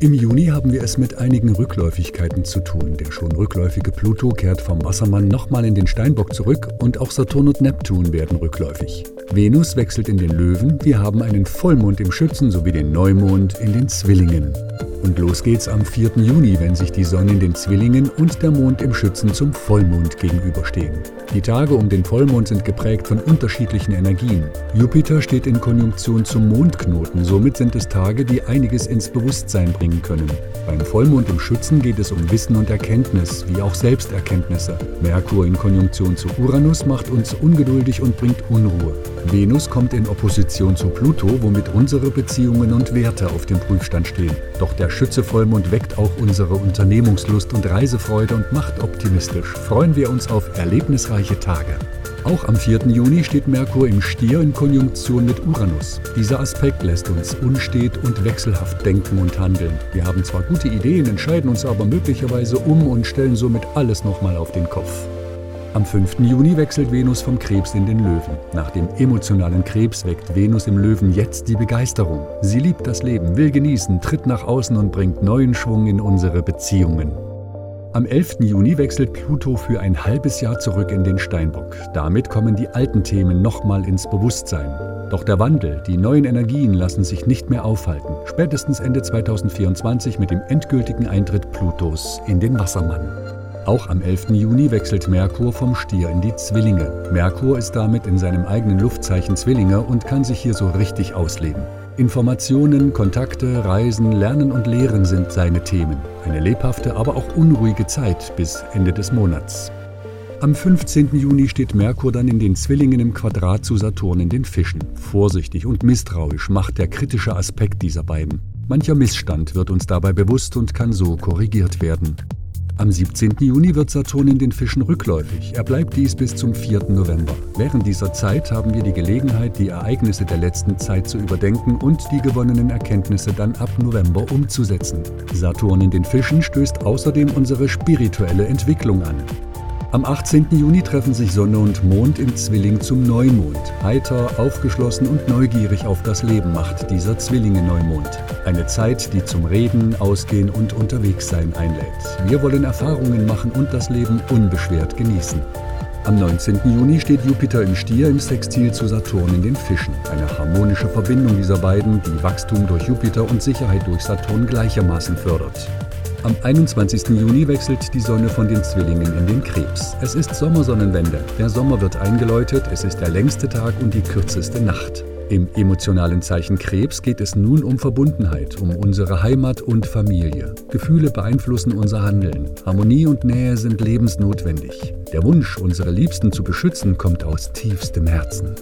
Im Juni haben wir es mit einigen Rückläufigkeiten zu tun. Der schon rückläufige Pluto kehrt vom Wassermann nochmal in den Steinbock zurück und auch Saturn und Neptun werden rückläufig. Venus wechselt in den Löwen, wir haben einen Vollmond im Schützen sowie den Neumond in den Zwillingen. Und los geht's am 4. Juni, wenn sich die Sonne in den Zwillingen und der Mond im Schützen zum Vollmond gegenüberstehen. Die Tage um den Vollmond sind geprägt von unterschiedlichen Energien. Jupiter steht in Konjunktion zum Mondknoten, somit sind es Tage, die einiges ins Bewusstsein bringen können. Beim Vollmond im Schützen geht es um Wissen und Erkenntnis, wie auch Selbsterkenntnisse. Merkur in Konjunktion zu Uranus macht uns ungeduldig und bringt Unruhe. Venus kommt in Opposition zu Pluto, womit unsere Beziehungen und Werte auf dem Prüfstand stehen. Doch der Schütze-Vollmond weckt auch unsere Unternehmungslust und Reisefreude und macht optimistisch. Freuen wir uns auf erlebnisreiche Tage. Auch am 4. Juni steht Merkur im Stier in Konjunktion mit Uranus. Dieser Aspekt lässt uns unstet und wechselhaft denken und handeln. Wir haben zwar gute Ideen, entscheiden uns aber möglicherweise um und stellen somit alles nochmal auf den Kopf. Am 5. Juni wechselt Venus vom Krebs in den Löwen. Nach dem emotionalen Krebs weckt Venus im Löwen jetzt die Begeisterung. Sie liebt das Leben, will genießen, tritt nach außen und bringt neuen Schwung in unsere Beziehungen. Am 11. Juni wechselt Pluto für ein halbes Jahr zurück in den Steinbock. Damit kommen die alten Themen nochmal ins Bewusstsein. Doch der Wandel, die neuen Energien lassen sich nicht mehr aufhalten. Spätestens Ende 2024 mit dem endgültigen Eintritt Plutos in den Wassermann. Auch am 11. Juni wechselt Merkur vom Stier in die Zwillinge. Merkur ist damit in seinem eigenen Luftzeichen Zwillinge und kann sich hier so richtig ausleben. Informationen, Kontakte, Reisen, Lernen und Lehren sind seine Themen. Eine lebhafte, aber auch unruhige Zeit bis Ende des Monats. Am 15. Juni steht Merkur dann in den Zwillingen im Quadrat zu Saturn in den Fischen. Vorsichtig und misstrauisch macht der kritische Aspekt dieser beiden. Mancher Missstand wird uns dabei bewusst und kann so korrigiert werden. Am 17. Juni wird Saturn in den Fischen rückläufig. Er bleibt dies bis zum 4. November. Während dieser Zeit haben wir die Gelegenheit, die Ereignisse der letzten Zeit zu überdenken und die gewonnenen Erkenntnisse dann ab November umzusetzen. Saturn in den Fischen stößt außerdem unsere spirituelle Entwicklung an. Am 18. Juni treffen sich Sonne und Mond im Zwilling zum Neumond. Heiter, aufgeschlossen und neugierig auf das Leben macht dieser Zwillinge-Neumond. Eine Zeit, die zum Reden, Ausgehen und Unterwegssein einlädt. Wir wollen Erfahrungen machen und das Leben unbeschwert genießen. Am 19. Juni steht Jupiter im Stier im Sextil zu Saturn in den Fischen. Eine harmonische Verbindung dieser beiden, die Wachstum durch Jupiter und Sicherheit durch Saturn gleichermaßen fördert. Am 21. Juni wechselt die Sonne von den Zwillingen in den Krebs. Es ist Sommersonnenwende. Der Sommer wird eingeläutet, es ist der längste Tag und die kürzeste Nacht. Im emotionalen Zeichen Krebs geht es nun um Verbundenheit, um unsere Heimat und Familie. Gefühle beeinflussen unser Handeln. Harmonie und Nähe sind lebensnotwendig. Der Wunsch, unsere Liebsten zu beschützen, kommt aus tiefstem Herzen.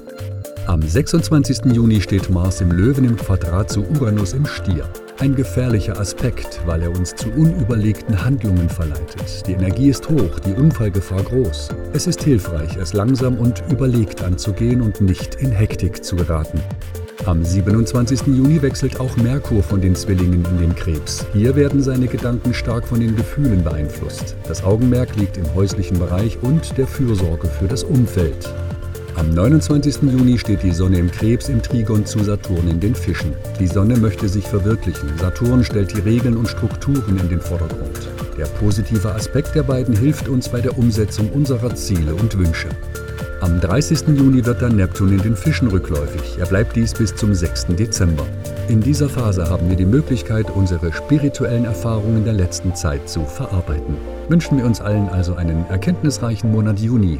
Am 26. Juni steht Mars im Löwen im Quadrat zu Uranus im Stier. Ein gefährlicher Aspekt, weil er uns zu unüberlegten Handlungen verleitet. Die Energie ist hoch, die Unfallgefahr groß. Es ist hilfreich, es langsam und überlegt anzugehen und nicht in Hektik zu geraten. Am 27. Juni wechselt auch Merkur von den Zwillingen in den Krebs. Hier werden seine Gedanken stark von den Gefühlen beeinflusst. Das Augenmerk liegt im häuslichen Bereich und der Fürsorge für das Umfeld. Am 29. Juni steht die Sonne im Krebs im Trigon zu Saturn in den Fischen. Die Sonne möchte sich verwirklichen. Saturn stellt die Regeln und Strukturen in den Vordergrund. Der positive Aspekt der beiden hilft uns bei der Umsetzung unserer Ziele und Wünsche. Am 30. Juni wird dann Neptun in den Fischen rückläufig. Er bleibt dies bis zum 6. Dezember. In dieser Phase haben wir die Möglichkeit, unsere spirituellen Erfahrungen der letzten Zeit zu verarbeiten. Wünschen wir uns allen also einen erkenntnisreichen Monat Juni